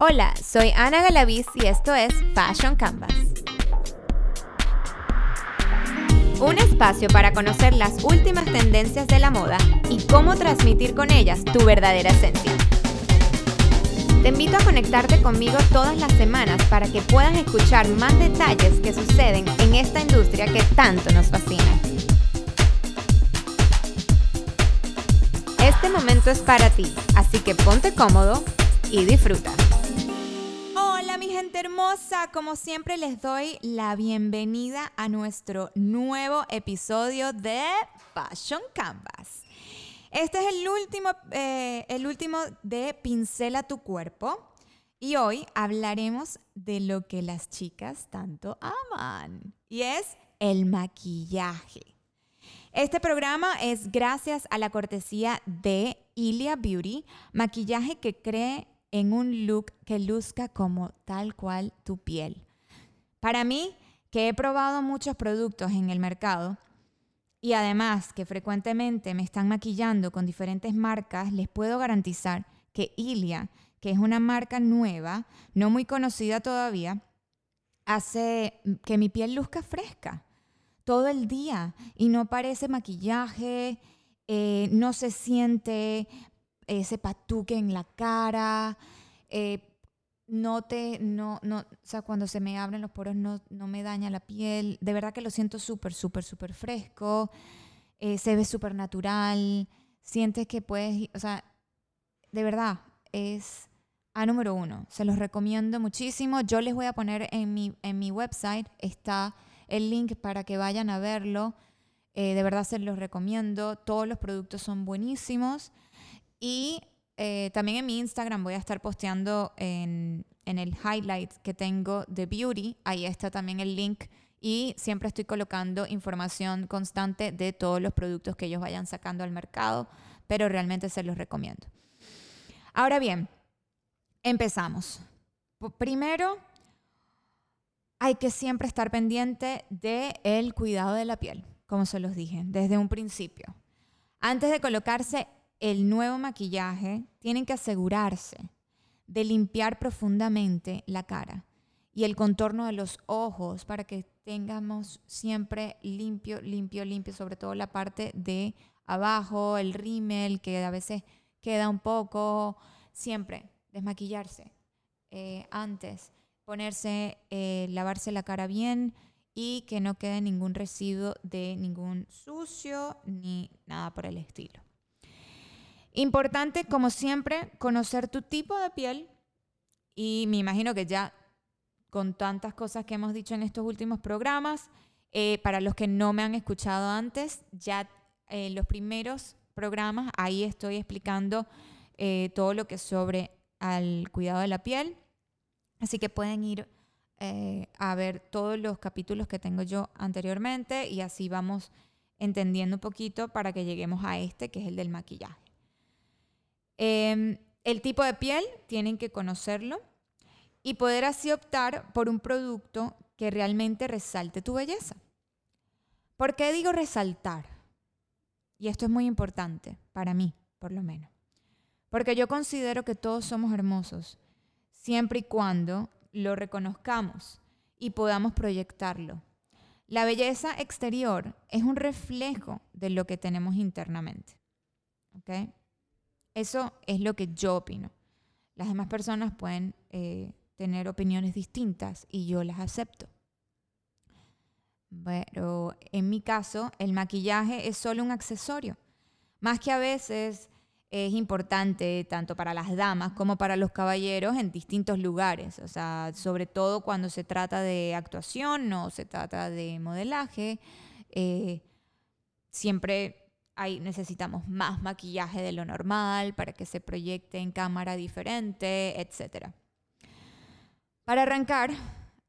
Hola, soy Ana Galaviz y esto es Fashion Canvas. Un espacio para conocer las últimas tendencias de la moda y cómo transmitir con ellas tu verdadera esencia. Te invito a conectarte conmigo todas las semanas para que puedas escuchar más detalles que suceden en esta industria que tanto nos fascina. Este momento es para ti, así que ponte cómodo y disfruta. Hermosa, como siempre les doy la bienvenida a nuestro nuevo episodio de Fashion Canvas. Este es el último, eh, el último de Pincela tu cuerpo y hoy hablaremos de lo que las chicas tanto aman y es el maquillaje. Este programa es gracias a la cortesía de Ilia Beauty, maquillaje que cree en un look que luzca como tal cual tu piel. Para mí, que he probado muchos productos en el mercado y además que frecuentemente me están maquillando con diferentes marcas, les puedo garantizar que Ilia, que es una marca nueva, no muy conocida todavía, hace que mi piel luzca fresca todo el día y no parece maquillaje, eh, no se siente ese patuque en la cara, eh, no te, no, no, o sea, cuando se me abren los poros no, no me daña la piel, de verdad que lo siento súper, súper, súper fresco, eh, se ve súper natural, sientes que puedes, o sea, de verdad, es a número uno, se los recomiendo muchísimo, yo les voy a poner en mi, en mi website, está el link para que vayan a verlo, de verdad se los recomiendo, todos los productos son buenísimos. Y eh, también en mi Instagram voy a estar posteando en, en el highlight que tengo de Beauty. Ahí está también el link. Y siempre estoy colocando información constante de todos los productos que ellos vayan sacando al mercado, pero realmente se los recomiendo. Ahora bien, empezamos. Primero, hay que siempre estar pendiente del el cuidado de la piel, como se los dije desde un principio. Antes de colocarse el nuevo maquillaje, tienen que asegurarse de limpiar profundamente la cara y el contorno de los ojos para que tengamos siempre limpio, limpio, limpio, sobre todo la parte de abajo, el rímel que a veces queda un poco, siempre desmaquillarse eh, antes, ponerse, eh, lavarse la cara bien y que no quede ningún residuo de ningún sucio ni nada por el estilo. Importante, como siempre, conocer tu tipo de piel y me imagino que ya con tantas cosas que hemos dicho en estos últimos programas, eh, para los que no me han escuchado antes, ya en eh, los primeros programas, ahí estoy explicando eh, todo lo que es sobre al cuidado de la piel. Así que pueden ir a ver todos los capítulos que tengo yo anteriormente y así vamos entendiendo un poquito para que lleguemos a este, que es el del maquillaje. Em, el tipo de piel, tienen que conocerlo y poder así optar por un producto que realmente resalte tu belleza. ¿Por qué digo resaltar? Y esto es muy importante, para mí, por lo menos. Porque yo considero que todos somos hermosos, siempre y cuando lo reconozcamos y podamos proyectarlo. La belleza exterior es un reflejo de lo que tenemos internamente. ¿okay? Eso es lo que yo opino. Las demás personas pueden eh, tener opiniones distintas y yo las acepto. Pero en mi caso, el maquillaje es solo un accesorio. Más que a veces es importante tanto para las damas como para los caballeros en distintos lugares. O sea, sobre todo cuando se trata de actuación o se trata de modelaje. Eh, siempre necesitamos más maquillaje de lo normal para que se proyecte en cámara diferente, etc. Para arrancar,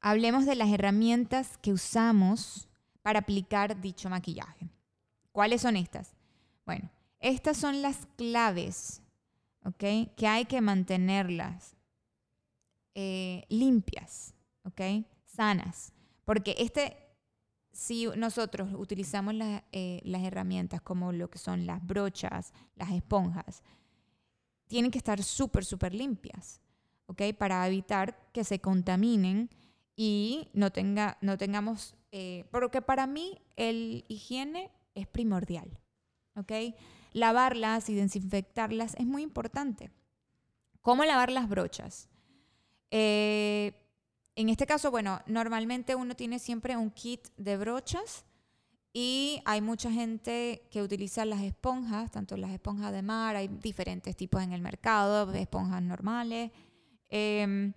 hablemos de las herramientas que usamos para aplicar dicho maquillaje. ¿Cuáles son estas? Bueno, estas son las claves, ¿ok? Que hay que mantenerlas eh, limpias, ¿ok? Sanas. Porque este si nosotros utilizamos eh, las herramientas como lo que son las brochas, las esponjas, tienen que estar súper, súper limpias. ¿ok? Para evitar que se contaminen y no, tenga, no tengamos, eh, porque para mí el higiene es primordial, ¿ok? Lavarlas y desinfectarlas es muy importante. ¿Cómo lavar las brochas? Eh, en este caso, bueno, normalmente uno tiene siempre un kit de brochas y hay mucha gente que utiliza las esponjas, tanto las esponjas de mar, hay diferentes tipos en el mercado, esponjas normales. Em,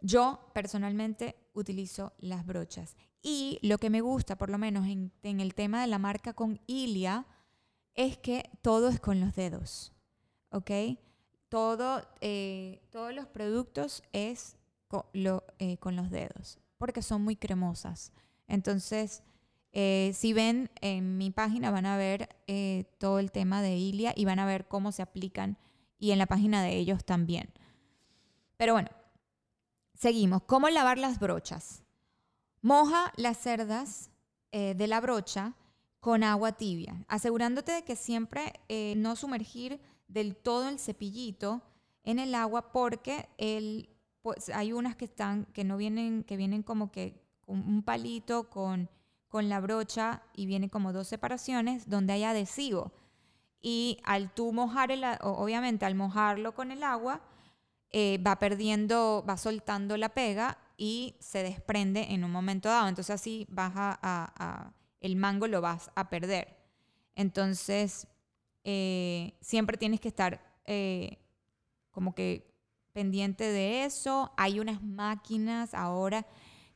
yo personalmente utilizo las brochas. Y lo que me gusta, por lo menos en, el tema de la marca con Ilia, es que todo es con los dedos. ¿Ok? Todo, eh, todos los productos es con, eh, con los dedos, porque son muy cremosas. Entonces, eh, si ven en mi página van a ver eh, todo el tema de Ilia y van a ver cómo se aplican y en la página de ellos también. Pero bueno, seguimos. ¿Cómo lavar las brochas? Moja las cerdas de la brocha con agua tibia, asegurándote de que siempre no sumergir del todo el cepillito en el agua porque el, pues, hay unas que están que no vienen que vienen como que con un palito con con la brocha y viene como dos separaciones donde hay adhesivo. Y al tú mojar, el, obviamente al mojarlo con el agua, eh, va perdiendo, va soltando la pega y se desprende en un momento dado. Entonces así vas a, el mango lo vas a perder. Entonces eh, siempre tienes que estar eh, como que pendiente de eso. Hay unas máquinas ahora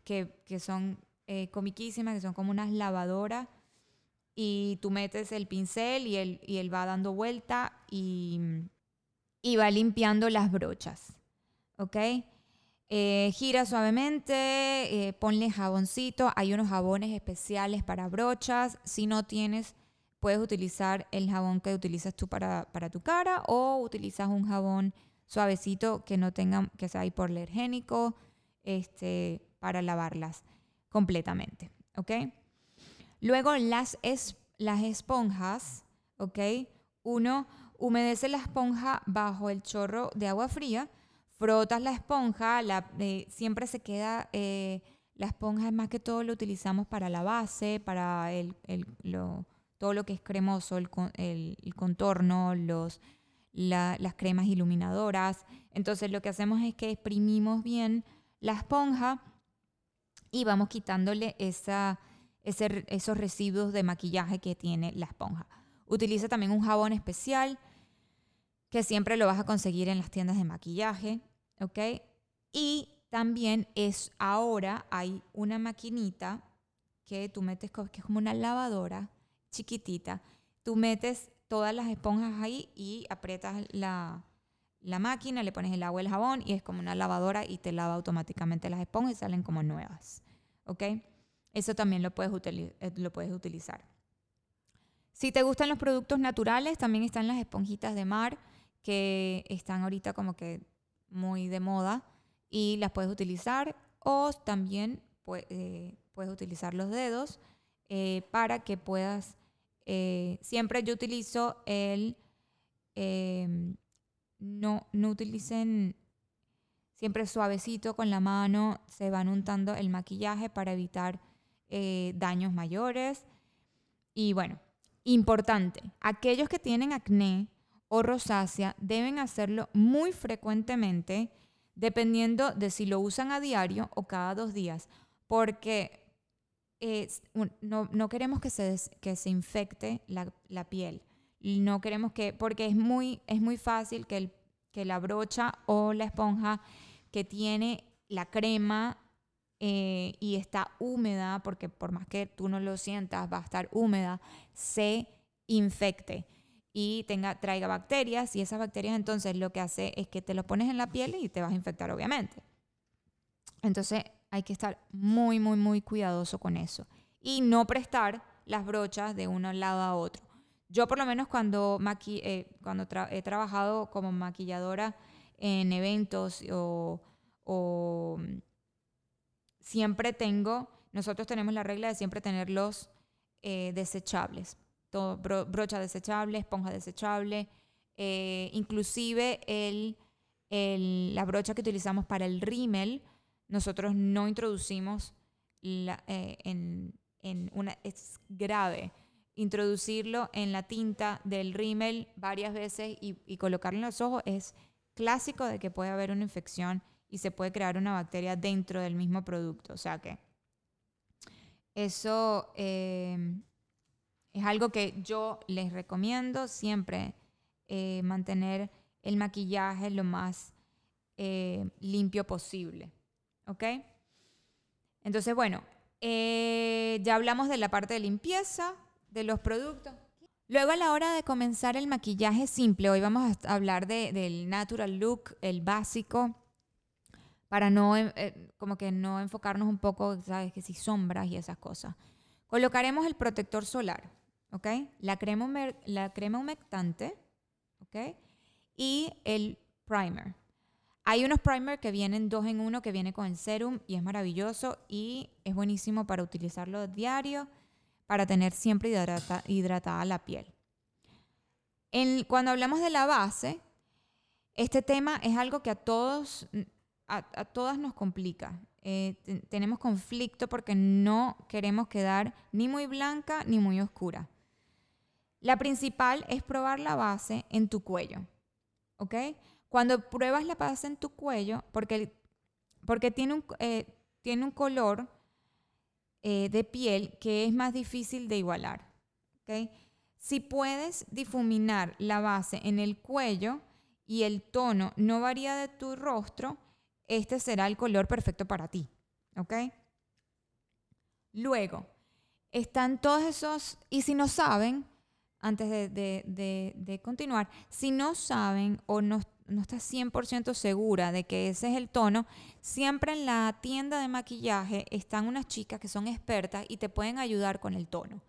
que, que son eh, comiquísimas que son como unas lavadoras y tú metes el pincel y él, y él va dando vuelta y, y va limpiando las brochas. ¿Ok? Eh, gira suavemente, eh, ponle jaboncito. Hay unos jabones especiales para brochas. Si no tienes, puedes utilizar el jabón que utilizas tú para, para tu cara o utilizas un jabón suavecito que no tenga, que sea hipoalergénico, este, para lavarlas completamente, ¿ok? Luego las, es, las esponjas, ¿ok? Uno humedece la esponja bajo el chorro de agua fría, frotas la esponja, la, eh, siempre se queda, eh, la esponja es más que todo lo utilizamos para la base, para el, lo, todo lo que es cremoso, el, el, contorno, los, las cremas iluminadoras. Entonces lo que hacemos es que exprimimos bien la esponja y vamos quitándole esa, esos residuos de maquillaje que tiene la esponja. Utiliza también un jabón especial que siempre lo vas a conseguir en las tiendas de maquillaje, ¿ok? Y también es ahora hay una maquinita que tú metes, que es como una lavadora chiquitita. Tú metes todas las esponjas ahí y aprietas la, la máquina, le pones el agua y el jabón y es como una lavadora y te lava automáticamente las esponjas y salen como nuevas. ¿ok? Eso también lo puedes, eh, lo puedes utilizar. Si te gustan los productos naturales, también están las esponjitas de mar que están ahorita como que muy de moda y las puedes utilizar o también eh, puedes utilizar los dedos eh, para que puedas, siempre yo utilizo el, em, no, no utilicen Siempre suavecito con la mano se van untando el maquillaje para evitar eh, daños mayores. Y bueno, importante, aquellos que tienen acné o rosácea deben hacerlo muy frecuentemente dependiendo de si lo usan a diario o cada dos días, porque no, queremos que se, que se infecte la, la, piel. No queremos que, porque es muy, es muy fácil que el que la brocha o la esponja que tiene la crema eh, y está húmeda, porque por más que tú no lo sientas, va a estar húmeda, se infecte y tenga, traiga bacterias y esas bacterias entonces lo que hace es que te lo pones en la piel y te vas a infectar obviamente. Entonces hay que estar muy, muy, muy cuidadoso con eso y no prestar las brochas de un lado a otro. Yo por lo menos cuando, eh, cuando he trabajado como maquilladora en eventos o, siempre tengo, nosotros tenemos la regla de siempre tener los eh, desechables, todo, brocha desechable, esponja desechable, eh, inclusive el, la brocha que utilizamos para el rímel, nosotros no introducimos eh, en, una... Es grave introducirlo en la tinta del rímel varias veces y, colocarlo en los ojos es clásico de que puede haber una infección y se puede crear una bacteria dentro del mismo producto. O sea que eso eh, es algo que yo les recomiendo siempre, eh, mantener el maquillaje lo más limpio posible. ¿Ok? Entonces, bueno, ya hablamos de la parte de limpieza de los productos. Luego a la hora de comenzar el maquillaje simple, hoy vamos a hablar del natural look, el básico, para no, eh, como que no enfocarnos un poco, sabes, que si sombras y esas cosas. Colocaremos el protector solar, ¿ok? La crema, la crema humectante, ¿ok? Y el primer. Hay unos primer que vienen dos en uno, que viene con el serum y es maravilloso y es buenísimo para utilizarlo diario, para tener siempre hidratada la piel. cuando hablamos de la base, este tema es algo que a todos a, todas nos complica. Eh, tenemos conflicto porque no queremos quedar ni muy blanca ni muy oscura. La principal es probar la base en tu cuello. ¿Ok? Cuando pruebas la base en tu cuello, porque, porque tiene, un, eh, tiene un color eh, de piel que es más difícil de igualar. ¿Ok? Si puedes difuminar la base en el cuello y el tono no varía de tu rostro, este será el color perfecto para ti. ¿Ok? Luego, están todos esos, y si no saben, antes de, continuar, si no saben o no, no estás 100% segura de que ese es el tono, siempre en la tienda de maquillaje están unas chicas que son expertas y te pueden ayudar con el tono.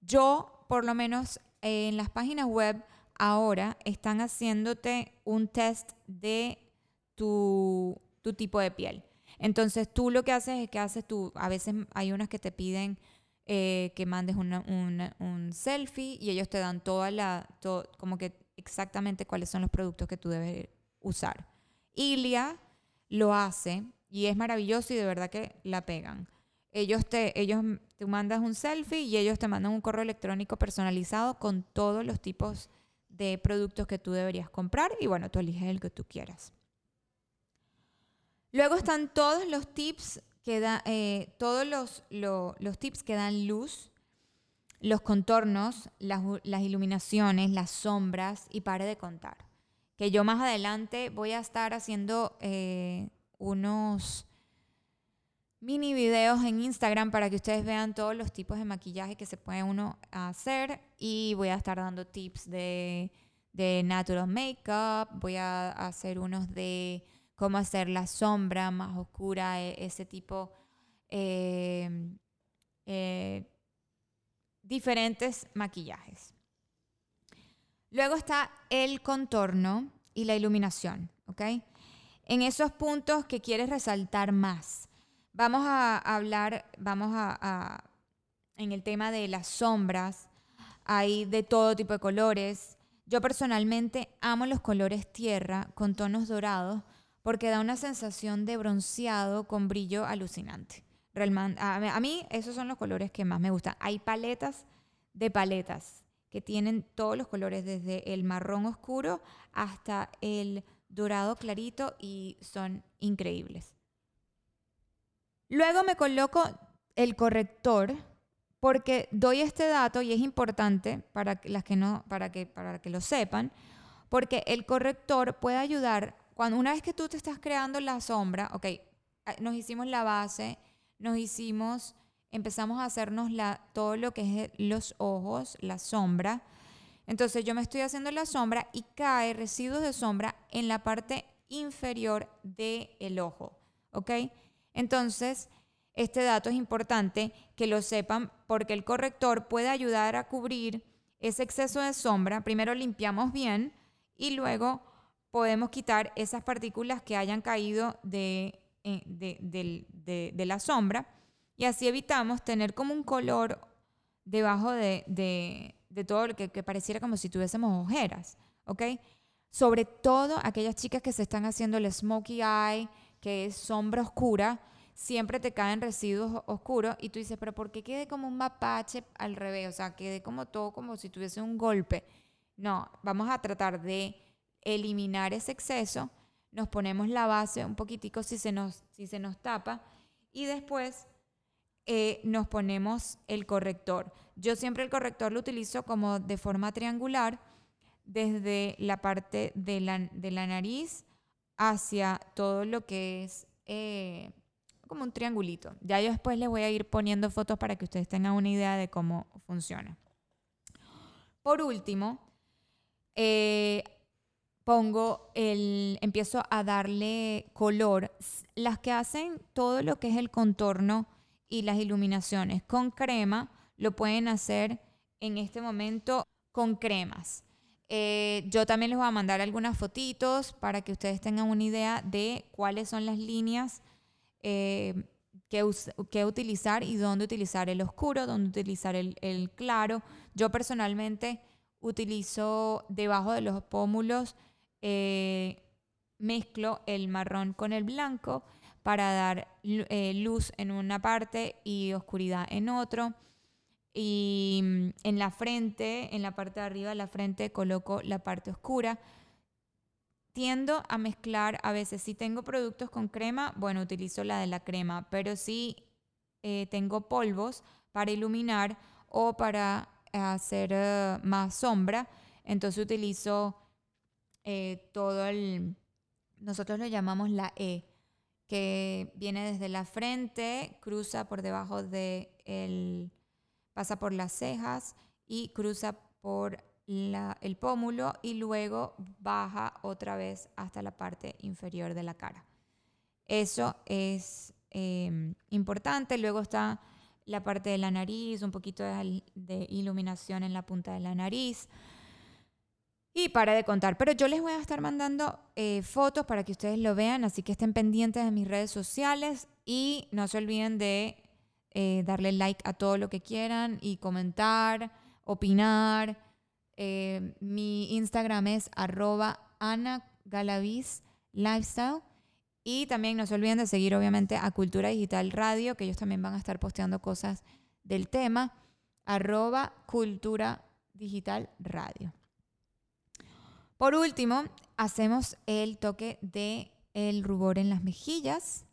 Yo, por lo menos en las páginas web, ahora están haciéndote un test de tu, tipo de piel. Entonces tú lo que haces es que haces tú, a veces hay unas que te piden eh, que mandes un selfie y ellos te dan toda la, como que exactamente cuáles son los productos que tú debes usar. Ilia lo hace y es maravilloso y de verdad que la pegan. Ellos te, ellos te mandas un selfie y ellos te mandan un correo electrónico personalizado con todos los tipos de productos que tú deberías comprar y bueno, tú eliges el que tú quieras. Luego están todos los tips que da, eh, todos los, los tips que dan luz, los contornos, las, iluminaciones, las sombras y pare de contar. Que yo más adelante voy a estar haciendo eh, unos mini videos en Instagram para que ustedes vean todos los tipos de maquillaje que se puede uno hacer y voy a estar dando tips de, de natural makeup, voy a hacer unos de cómo hacer la sombra más oscura, e, ese tipo, eh, eh, diferentes maquillajes. Luego está el contorno y la iluminación, ¿ok? En esos puntos que quieres resaltar más. Vamos a hablar, vamos a, en el tema de las sombras, hay de todo tipo de colores. Yo personalmente amo los colores tierra con tonos dorados porque da una sensación de bronceado con brillo alucinante. A mí esos son los colores que más me gustan. Hay paletas de paletas que tienen todos los colores, desde el marrón oscuro hasta el dorado clarito y son increíbles. Luego me coloco el corrector porque doy este dato y es importante para las que no para que para que lo sepan, porque el corrector puede ayudar cuando una vez que tú te estás creando la sombra, ok, nos hicimos la base, nos hicimos, empezamos a hacernos todo lo que es los ojos, la sombra. Entonces yo me estoy haciendo la sombra y cae residuos de sombra en la parte inferior del ojo, ¿ok? Entonces, este dato es importante que lo sepan porque el corrector puede ayudar a cubrir ese exceso de sombra. Primero limpiamos bien y luego podemos quitar esas partículas que hayan caído de, de, la sombra y así evitamos tener como un color debajo de, todo lo que, pareciera como si tuviésemos ojeras, ¿ok? Sobre todo aquellas chicas que se están haciendo el smokey eye, que es sombra oscura, siempre te caen residuos oscuros y tú dices, pero ¿por qué quede como un mapache al revés? O sea, quede como todo como si tuviese un golpe. No, vamos a tratar de eliminar ese exceso. Nos ponemos la base un poquitico si se nos, si se nos tapa y después eh, nos ponemos el corrector. Yo siempre el corrector lo utilizo como de forma triangular desde la parte de la, de la nariz hacia todo lo que es eh, como un triangulito. Ya yo después les voy a ir poniendo fotos para que ustedes tengan una idea de cómo funciona. Por último, eh, pongo el, empiezo a darle color. Las que hacen todo lo que es el contorno y las iluminaciones con crema, lo pueden hacer en este momento con cremas. Eh, yo también les voy a mandar algunas fotitos para que ustedes tengan una idea de cuáles son las líneas eh, que, utilizar y dónde utilizar el oscuro, dónde utilizar el, claro. Yo personalmente utilizo debajo de los pómulos, eh, mezclo el marrón con el blanco para dar eh, luz en una parte y oscuridad en otro. Y mm, en la frente, en la parte de arriba de la frente, coloco la parte oscura tiendo a mezclar, a veces si tengo productos con crema, bueno, utilizo la de la crema, pero si eh, tengo polvos para iluminar o para hacer más sombra, entonces utilizo eh, todo el, nosotros lo llamamos la E, que viene desde la frente, cruza por debajo de el, pasa por las cejas y cruza por el pómulo y luego baja otra vez hasta la parte inferior de la cara. Eso es em, importante. Luego está la parte de la nariz, un poquito de, iluminación en la punta de la nariz. Y para de contar, pero yo les voy a estar mandando eh, fotos para que ustedes lo vean, así que estén pendientes de mis redes sociales y no se olviden de eh, darle like a todo lo que quieran y comentar, opinar. Eh, mi Instagram es arroba Ana Lifestyle. Y también no se olviden de seguir obviamente a Cultura Digital Radio, que ellos también van a estar posteando cosas del tema. Arroba Cultura Digital Radio. Por último, hacemos el toque de el rubor en las mejillas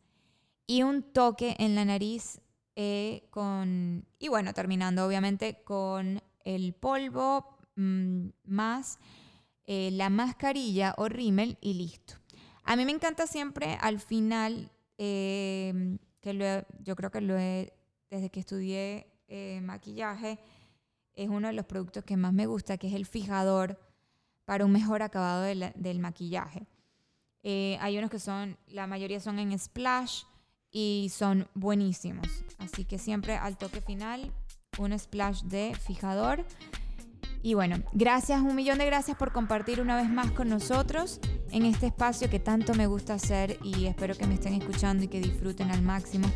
y un toque en la nariz eh, con, y bueno, terminando obviamente con el polvo Mm, más eh, la mascarilla o rímel y listo. A mí me encanta siempre al final, em, que yo creo que lo he, desde que estudié eh, maquillaje, es uno de los productos que más me gusta, que es el fijador para un mejor acabado del maquillaje. Eh, hay unos que son, la mayoría son en splash y son buenísimos. Así que siempre al toque final, un splash de fijador. Y bueno, gracias, un millón de gracias por compartir una vez más con nosotros en este espacio que tanto me gusta hacer y espero que me estén escuchando y que disfruten al máximo.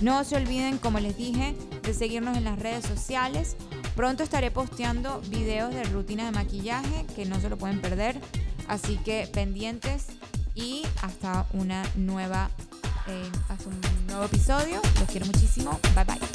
No se olviden, como les dije, de seguirnos en las redes sociales. Pronto estaré posteando videos de rutina de maquillaje que no se lo pueden perder. Así que pendientes y hasta una nueva, eh, hasta un nuevo episodio. Los quiero muchísimo. Bye bye.